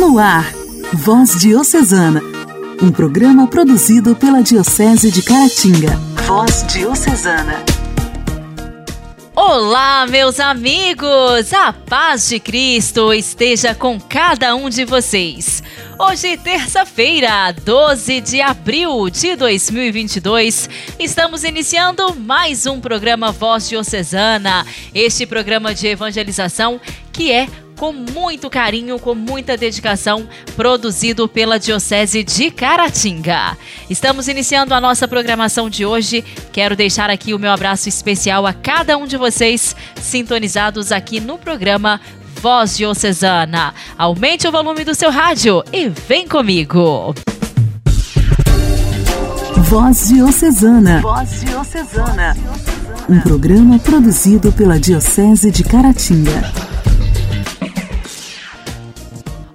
No ar, Voz Diocesana, um programa produzido pela Diocese de Caratinga. Voz Diocesana. Olá, meus amigos! A paz de Cristo esteja com cada um de vocês. Hoje, terça-feira, 12 de abril de 2022, estamos iniciando mais um programa Voz Diocesana, este programa de evangelização que é com muito carinho, com muita dedicação, produzido pela Diocese de Caratinga. Estamos iniciando a nossa programação de hoje. Quero deixar aqui o meu abraço especial a cada um de vocês sintonizados aqui no programa Voz Diocesana. Aumente o volume do seu rádio e vem comigo. Voz Diocesana. Voz Diocesana. Um programa produzido pela Diocese de Caratinga.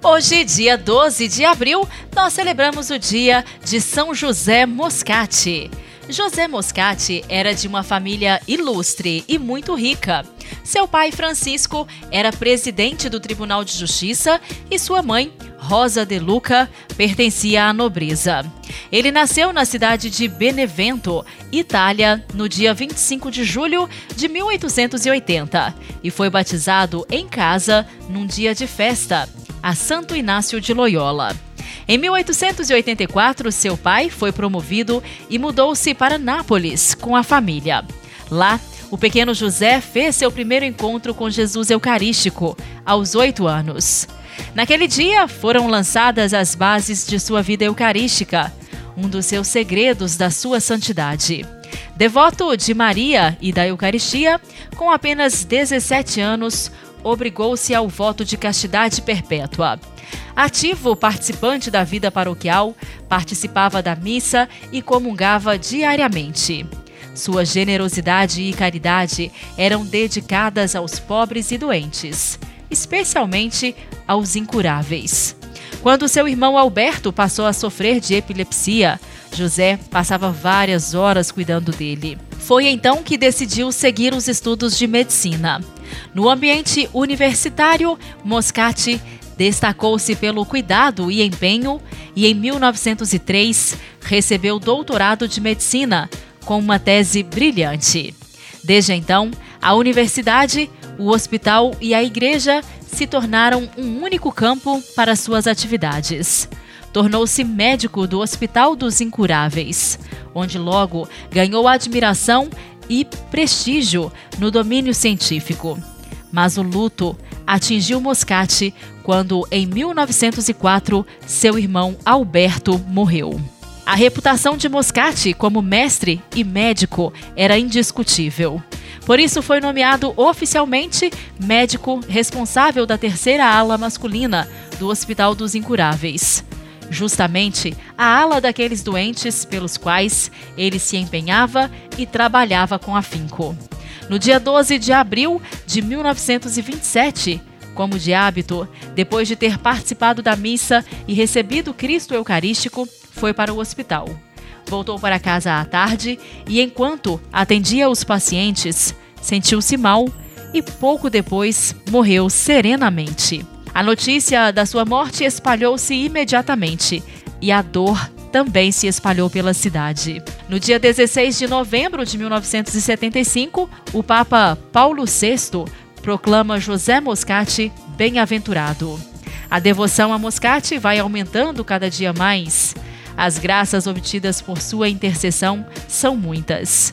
Hoje, dia 12 de abril, nós celebramos o dia de São José Moscati. José Moscati era de uma família ilustre e muito rica. Seu pai, Francisco, era presidente do Tribunal de Justiça e sua mãe, Rosa de Luca, pertencia à nobreza. Ele nasceu na cidade de Benevento, Itália, no dia 25 de julho de 1880 e foi batizado em casa num dia de festa, a Santo Inácio de Loyola. Em 1884, seu pai foi promovido e mudou-se para Nápoles com a família. Lá, o pequeno José fez seu primeiro encontro com Jesus Eucarístico, aos oito anos. Naquele dia, foram lançadas as bases de sua vida eucarística, um dos seus segredos da sua santidade. Devoto de Maria e da Eucaristia, com apenas 17 anos, obrigou-se ao voto de castidade perpétua. Ativo participante da vida paroquial, participava da missa e comungava diariamente. Sua generosidade e caridade eram dedicadas aos pobres e doentes, especialmente aos incuráveis. Quando seu irmão Alberto passou a sofrer de epilepsia, José passava várias horas cuidando dele. Foi então que decidiu seguir os estudos de medicina. No ambiente universitário, Moscati destacou-se pelo cuidado e empenho e, em 1903, recebeu doutorado de medicina com uma tese brilhante. Desde então, a universidade, o hospital e a igreja se tornaram um único campo para suas atividades. Tornou-se médico do Hospital dos Incuráveis, onde logo ganhou admiração e prestígio no domínio científico. Mas o luto atingiu Moscati quando, em 1904, seu irmão Alberto morreu. A reputação de Moscati como mestre e médico era indiscutível. Por isso, foi nomeado oficialmente médico responsável da terceira ala masculina do Hospital dos Incuráveis justamente a ala daqueles doentes pelos quais ele se empenhava e trabalhava com afinco. No dia 12 de abril de 1927, como de hábito, depois de ter participado da missa e recebido Cristo Eucarístico, foi para o hospital. Voltou para casa à tarde e, enquanto atendia os pacientes, sentiu-se mal e pouco depois morreu serenamente. A notícia da sua morte espalhou-se imediatamente e a dor também se espalhou pela cidade. No dia 16 de novembro de 1975, o Papa Paulo VI proclama José Moscati bem-aventurado. A devoção a Moscati vai aumentando cada dia mais. As graças obtidas por sua intercessão são muitas.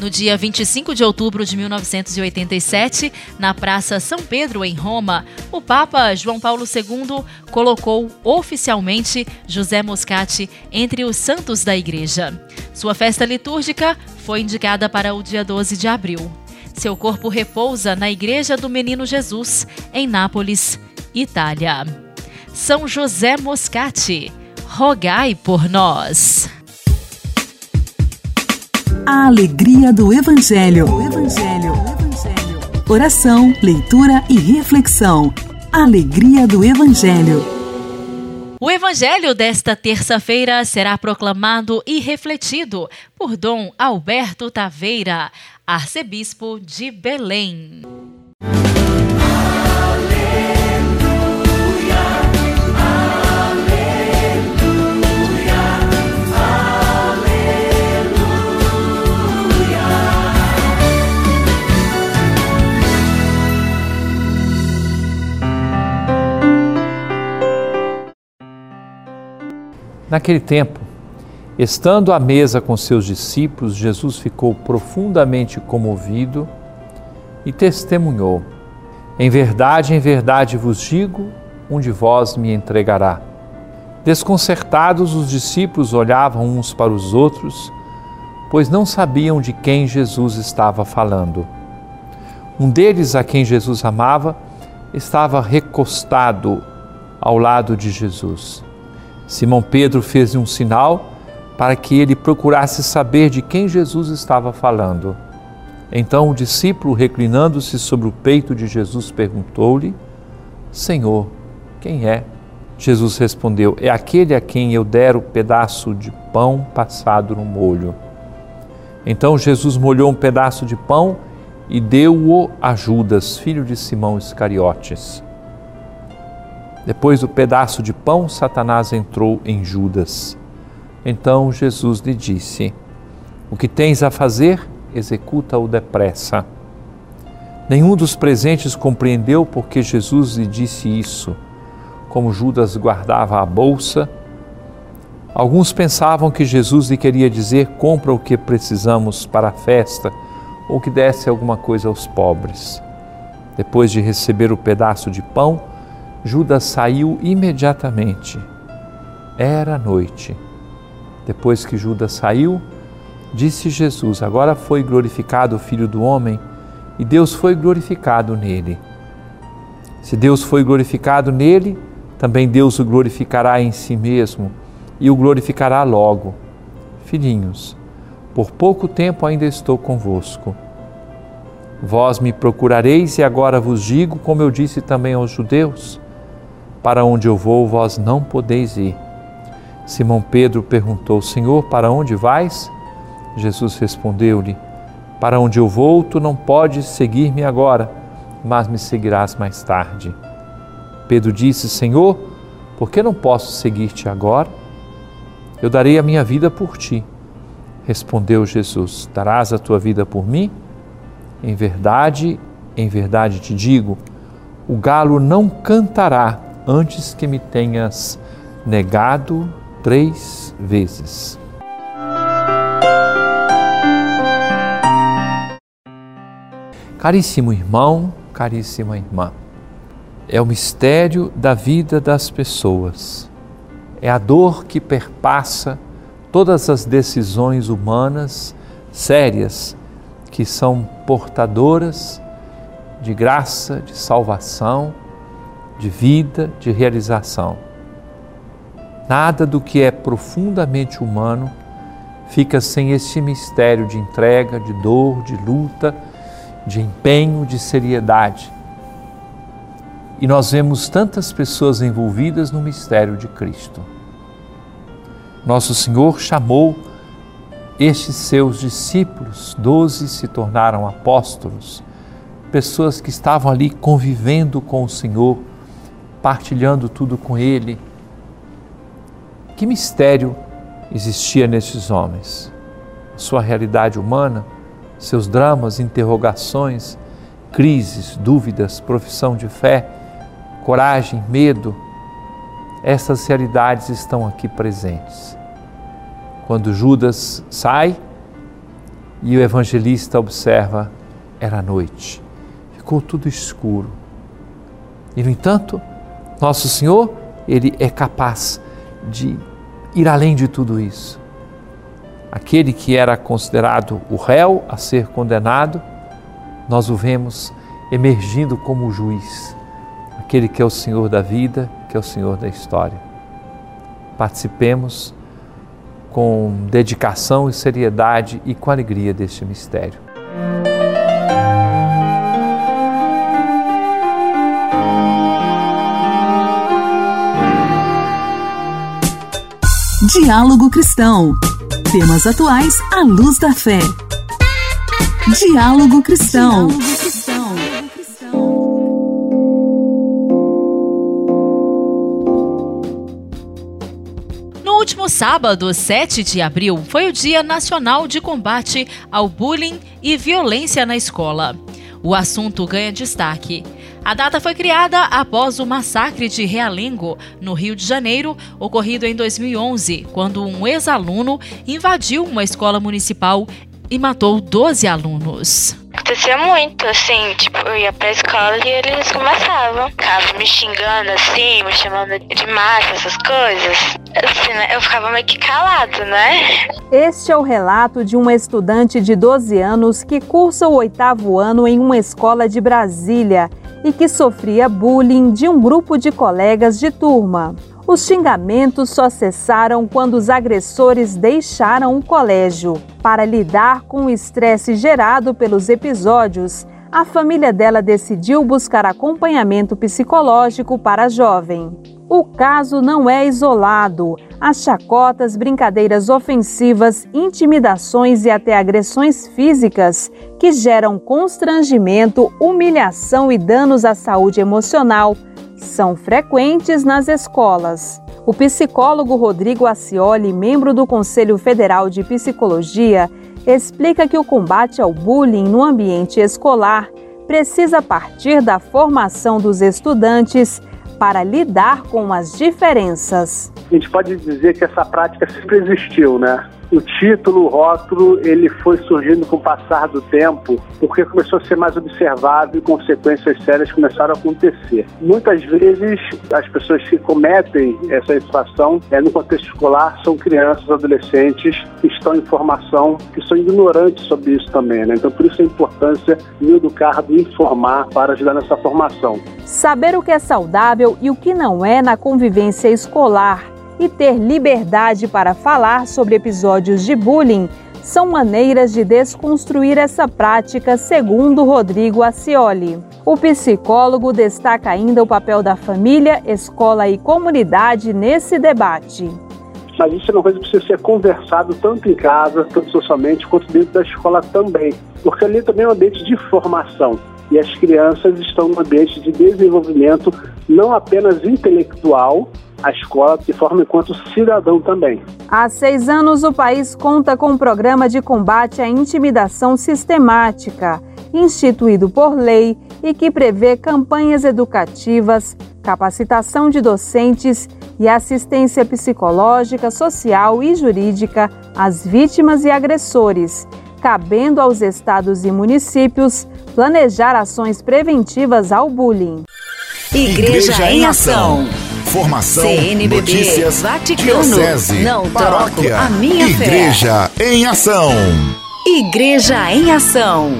No dia 25 de outubro de 1987, na Praça São Pedro, em Roma, o Papa João Paulo II colocou oficialmente José Moscati entre os santos da Igreja. Sua festa litúrgica foi indicada para o dia 12 de abril. Seu corpo repousa na Igreja do Menino Jesus, em Nápoles, Itália. São José Moscati, rogai por nós. A alegria do Evangelho. Evangelho. Evangelho. Oração, leitura e reflexão. Alegria do Evangelho. O Evangelho desta terça-feira será proclamado e refletido por Dom Alberto Taveira, arcebispo de Belém. Naquele tempo, estando à mesa com seus discípulos, Jesus ficou profundamente comovido e testemunhou: Em verdade, em verdade vos digo, um de vós me entregará. Desconcertados, os discípulos olhavam uns para os outros, pois não sabiam de quem Jesus estava falando. Um deles, a quem Jesus amava, estava recostado ao lado de Jesus. Simão Pedro fez um sinal para que ele procurasse saber de quem Jesus estava falando. Então o discípulo, reclinando-se sobre o peito de Jesus, perguntou-lhe: Senhor, quem é? Jesus respondeu: É aquele a quem eu der o pedaço de pão passado no molho. Então Jesus molhou um pedaço de pão e deu-o a Judas, filho de Simão Iscariotes. Depois do pedaço de pão, Satanás entrou em Judas. Então Jesus lhe disse: O que tens a fazer, executa-o depressa. Nenhum dos presentes compreendeu porque Jesus lhe disse isso como Judas guardava a bolsa. Alguns pensavam que Jesus lhe queria dizer: compra o que precisamos para a festa ou que desse alguma coisa aos pobres. Depois de receber o pedaço de pão, Judas saiu imediatamente. Era noite. Depois que Judas saiu, disse Jesus: Agora foi glorificado o Filho do Homem e Deus foi glorificado nele. Se Deus foi glorificado nele, também Deus o glorificará em si mesmo e o glorificará logo. Filhinhos, por pouco tempo ainda estou convosco. Vós me procurareis e agora vos digo, como eu disse também aos judeus: Para onde eu vou, vós não podeis ir. Simão Pedro perguntou: Senhor, para onde vais? Jesus respondeu-lhe: Para onde eu vou, tu não podes seguir-me agora, mas me seguirás mais tarde. Pedro disse: Senhor, por que não posso seguir-te agora? Eu darei a minha vida por ti. Respondeu Jesus: Darás a tua vida por mim? Em verdade, em verdade te digo: o galo não cantará antes que me tenhas negado três vezes. Caríssimo irmão, caríssima irmã é o mistério da vida das pessoas. É a dor que perpassa todas as decisões humanas sérias que são portadoras de graça, de salvação, de vida, de realização. Nada do que é profundamente humano fica sem este mistério de entrega, de dor, de luta, de empenho, de seriedade e nós vemos tantas pessoas envolvidas no mistério de Cristo. Nosso Senhor chamou estes seus discípulos, doze se tornaram apóstolos, pessoas que estavam ali convivendo com o Senhor, partilhando tudo com Ele. Que mistério existia nestes homens? Sua realidade humana, seus dramas, interrogações, crises, dúvidas, profissão de fé coragem, medo, essas realidades estão aqui presentes. Quando Judas sai e o evangelista observa, era noite, ficou tudo escuro. E, no entanto, Nosso Senhor, Ele é capaz de ir além de tudo isso. Aquele que era considerado o réu a ser condenado, nós o vemos emergindo como juiz aquele que é o Senhor da vida, que é o Senhor da história. Participemos com dedicação e seriedade e com alegria deste mistério. Diálogo Cristão. Temas atuais à luz da fé. Diálogo Cristão. Diálogo último sábado, 7 de abril, foi o Dia Nacional de Combate ao Bullying e Violência na Escola. O assunto ganha destaque. A data foi criada após o massacre de Realengo, no Rio de Janeiro, ocorrido em 2011, quando um ex-aluno invadiu uma escola municipal e matou 12 alunos. Acontecia muito, assim, tipo, eu ia pra escola e eles começavam, ficavam me xingando assim, me chamando de massa, essas coisas. Assim, né, eu ficava meio que calado, né? Este é o relato de uma estudante de 12 anos que cursa o oitavo ano em uma escola de Brasília e que sofria bullying de um grupo de colegas de turma. Os xingamentos só cessaram quando os agressores deixaram o colégio. Para lidar com o estresse gerado pelos episódios, a família dela decidiu buscar acompanhamento psicológico para a jovem. O caso não é isolado. As chacotas, brincadeiras ofensivas, intimidações e até agressões físicas que geram constrangimento, humilhação e danos à saúde emocional são frequentes nas escolas. O psicólogo Rodrigo Acioli, membro do Conselho Federal de Psicologia, explica que o combate ao bullying no ambiente escolar precisa partir da formação dos estudantes para lidar com as diferenças. A gente pode dizer que essa prática sempre existiu, né? O título, o rótulo, ele foi surgindo com o passar do tempo, porque começou a ser mais observado e consequências sérias começaram a acontecer. Muitas vezes, as pessoas que cometem essa infração é, no contexto escolar são crianças, adolescentes que estão em formação, que são ignorantes sobre isso também. Né? Então, por isso a importância de educar, de informar para ajudar nessa formação. Saber o que é saudável e o que não é na convivência escolar e ter liberdade para falar sobre episódios de bullying são maneiras de desconstruir essa prática, segundo Rodrigo Acioli. O psicólogo destaca ainda o papel da família, escola e comunidade nesse debate. Mas isso é uma coisa que precisa ser conversado tanto em casa, tanto socialmente, quanto dentro da escola também. Porque ali também é um ambiente de formação. E as crianças estão no ambiente de desenvolvimento não apenas intelectual, a escola se forma enquanto cidadão também. Há seis anos, o país conta com um programa de combate à intimidação sistemática, instituído por lei e que prevê campanhas educativas, capacitação de docentes e assistência psicológica, social e jurídica às vítimas e agressores, cabendo aos estados e municípios planejar ações preventivas ao bullying. Igreja, Igreja em Ação. Formação, CNBB, notícias, Vaticano, diocese, não paróquia, troco a minha Igreja fé. em Ação. Igreja em Ação.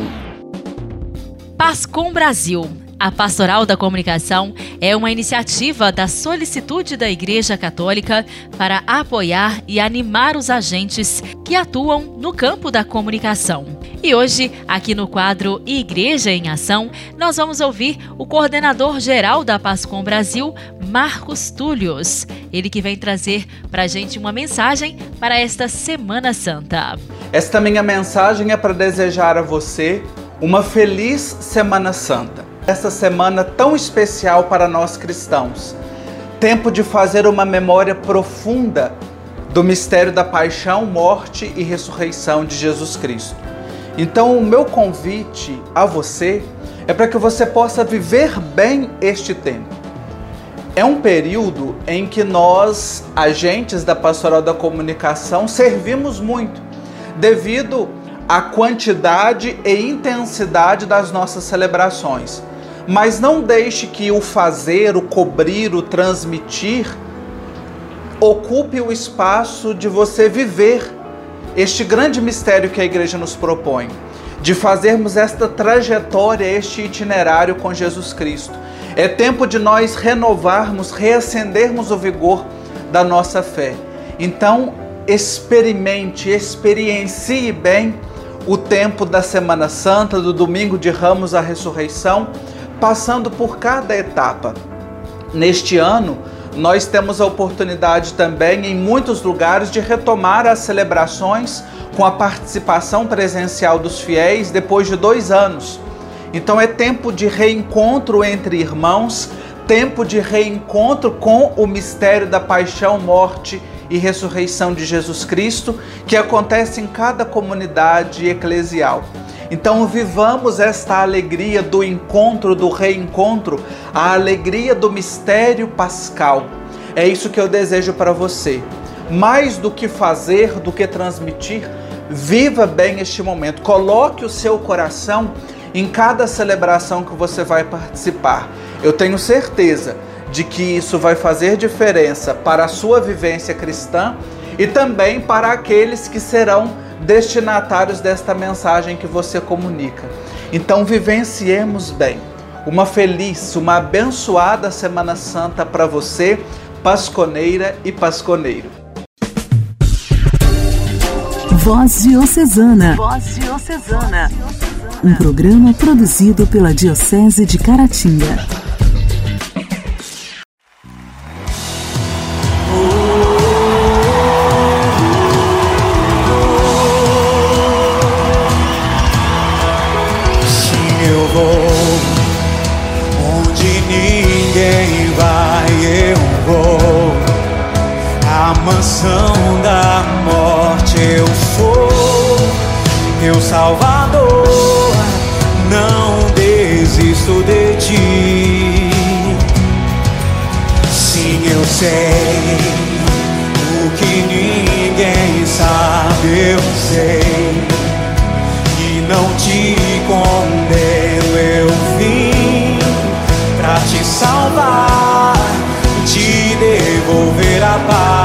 Pascom Brasil a Pastoral da Comunicação é uma iniciativa da solicitude da Igreja Católica para apoiar e animar os agentes que atuam no campo da comunicação. E hoje, aqui no quadro Igreja em Ação, nós vamos ouvir o coordenador geral da Pascom Brasil, Marcos Túlios. Ele que vem trazer para a gente uma mensagem para esta Semana Santa. Esta minha mensagem é para desejar a você uma feliz Semana Santa essa semana tão especial para nós cristãos. Tempo de fazer uma memória profunda do mistério da paixão, morte e ressurreição de Jesus Cristo. Então, o meu convite a você é para que você possa viver bem este tempo. É um período em que nós, agentes da Pastoral da Comunicação, servimos muito, devido à quantidade e intensidade das nossas celebrações mas não deixe que o fazer, o cobrir, o transmitir ocupe o espaço de você viver este grande mistério que a igreja nos propõe, de fazermos esta trajetória, este itinerário com Jesus Cristo. É tempo de nós renovarmos, reacendermos o vigor da nossa fé. Então, experimente, experiencie bem o tempo da Semana Santa, do domingo de Ramos à Ressurreição passando por cada etapa. Neste ano, nós temos a oportunidade também, em muitos lugares, de retomar as celebrações com a participação presencial dos fiéis depois de dois anos. Então é tempo de reencontro entre irmãos, tempo de reencontro com o mistério da paixão, morte e ressurreição de Jesus Cristo, que acontece em cada comunidade eclesial. Então vivamos esta alegria do encontro, do reencontro, a alegria do mistério pascal. É isso que eu desejo para você. Mais do que fazer, do que transmitir, viva bem este momento. Coloque o seu coração em cada celebração que você vai participar. Eu tenho certeza de que isso vai fazer diferença para a sua vivência cristã e também para aqueles que serão destinatários desta mensagem que você comunica. Então, vivenciemos bem. Uma feliz, uma abençoada Semana Santa para você, pasconeira e pasconeiro. Voz Diocesana. Voz Diocesana. Um programa produzido pela Diocese de Caratinga. da morte eu sou teu Salvador, não desisto de ti. Sim, eu sei o que ninguém sabe, eu sei e não te condeno. Eu vim pra te salvar, te devolver a paz.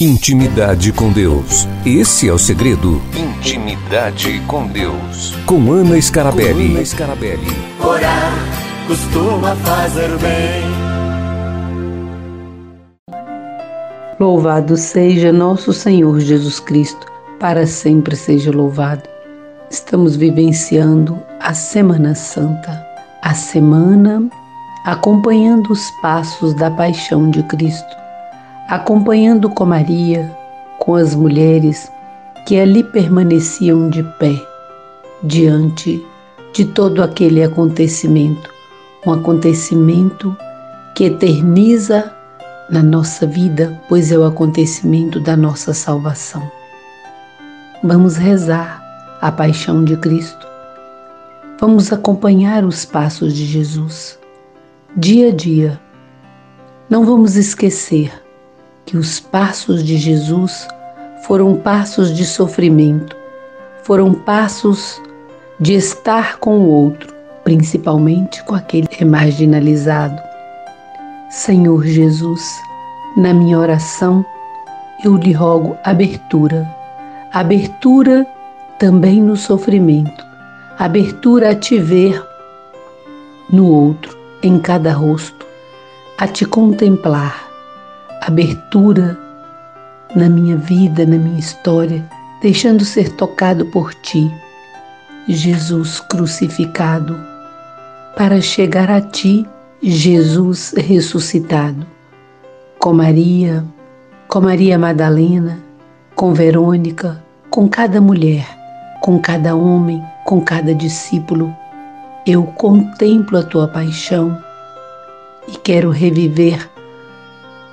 Intimidade com Deus. Esse é o segredo. Intimidade com Deus. Com Ana Scarabelli. Com Ana Scarabelli. Orar costuma fazer bem. Louvado seja nosso Senhor Jesus Cristo, para sempre seja louvado. Estamos vivenciando a Semana Santa, a semana acompanhando os passos da paixão de Cristo, acompanhando com Maria, com as mulheres que ali permaneciam de pé, diante de todo aquele acontecimento, um acontecimento que eterniza na nossa vida, pois é o acontecimento da nossa salvação. Vamos rezar a paixão de Cristo. Vamos acompanhar os passos de Jesus, dia a dia. Não vamos esquecer que os passos de Jesus foram passos de sofrimento, foram passos de estar com o outro, principalmente com aquele que é marginalizado. Senhor Jesus, na minha oração eu lhe rogo abertura, abertura também no sofrimento, abertura a te ver no outro, em cada rosto, a te contemplar, abertura na minha vida, na minha história, deixando ser tocado por ti, Jesus crucificado, para chegar a ti Jesus ressuscitado, com Maria, com Maria Madalena, com Verônica, com cada mulher, com cada homem, com cada discípulo, eu contemplo a tua paixão e quero reviver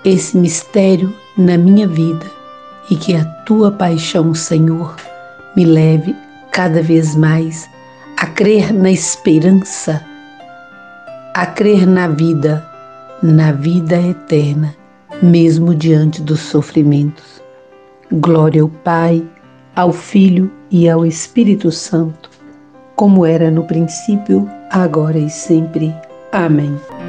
esse mistério na minha vida e que a tua paixão, Senhor, me leve cada vez mais a crer na esperança a crer na vida, na vida eterna, mesmo diante dos sofrimentos. Glória ao Pai, ao Filho e ao Espírito Santo, como era no princípio, agora e sempre. Amém.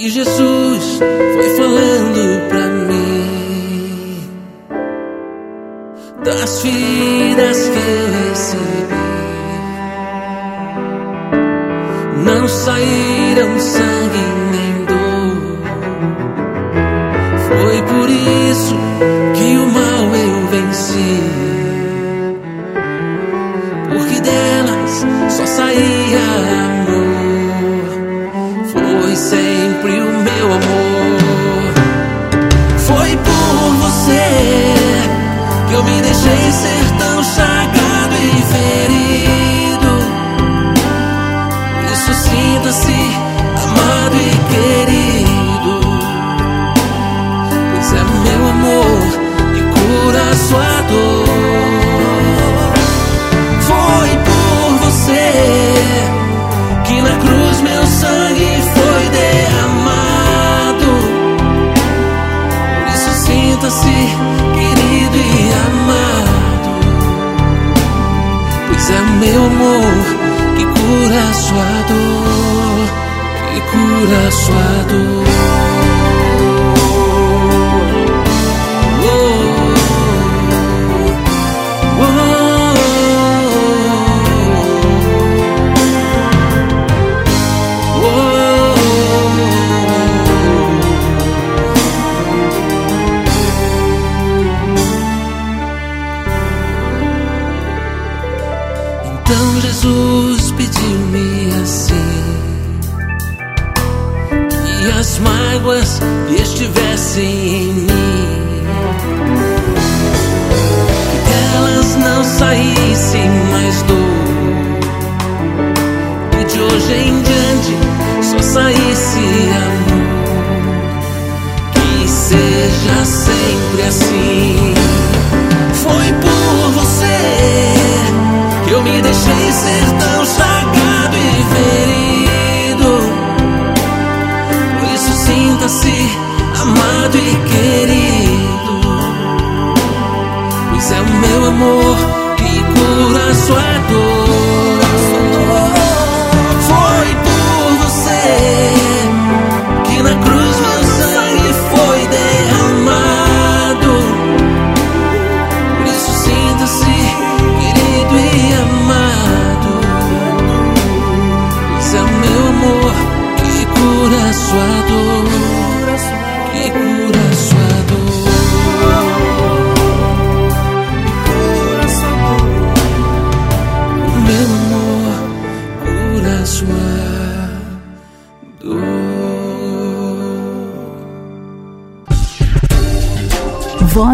E Jesus foi falando para mim das vidas que eu recebi, não saíram sem.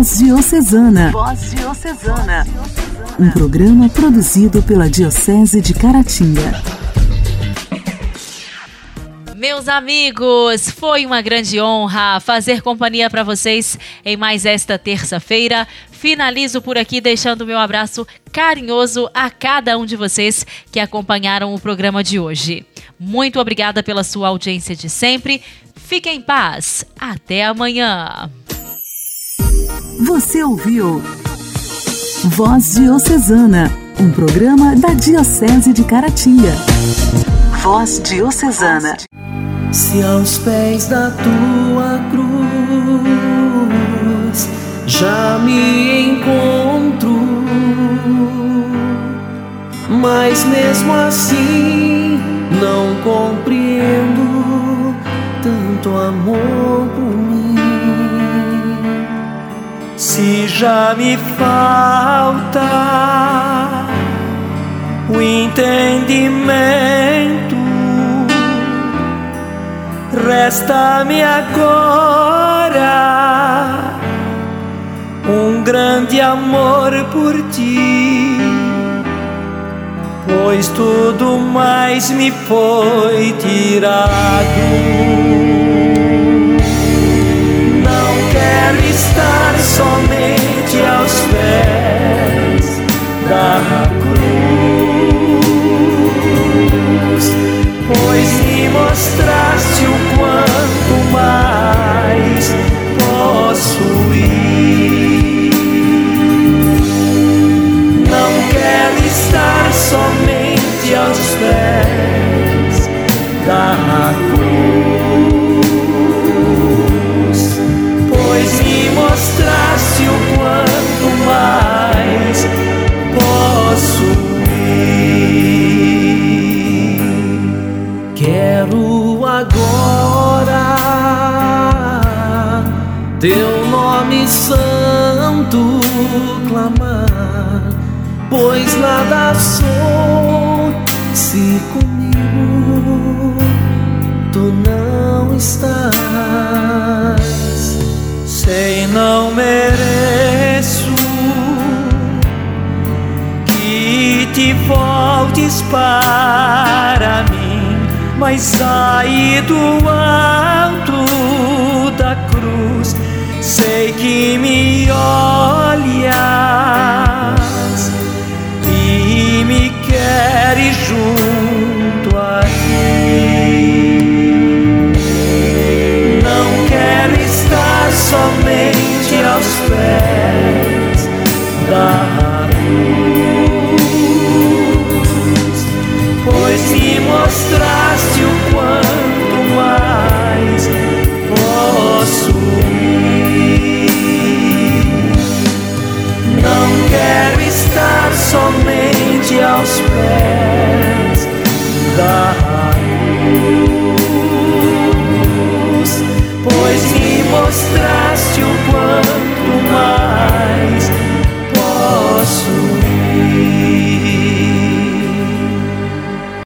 Voz Diocesana. Voz Diocesana. Um programa produzido pela Diocese de Caratinga. Meus amigos, foi uma grande honra fazer companhia para vocês em mais esta terça-feira. Finalizo por aqui deixando meu abraço carinhoso a cada um de vocês que acompanharam o programa de hoje. Muito obrigada pela sua audiência de sempre. Fiquem em paz. Até amanhã. Você ouviu Voz Diocesana, um programa da Diocese de Caratinga. Voz Diocesana. Se aos pés da tua cruz já me encontro, mas mesmo assim não compreendo tanto amor por mim. Se já me falta o entendimento, resta-me agora um grande amor por ti, pois tudo mais me foi tirado. Quero estar somente aos pés da cruz, pois me mostraste o quanto mais voltes para the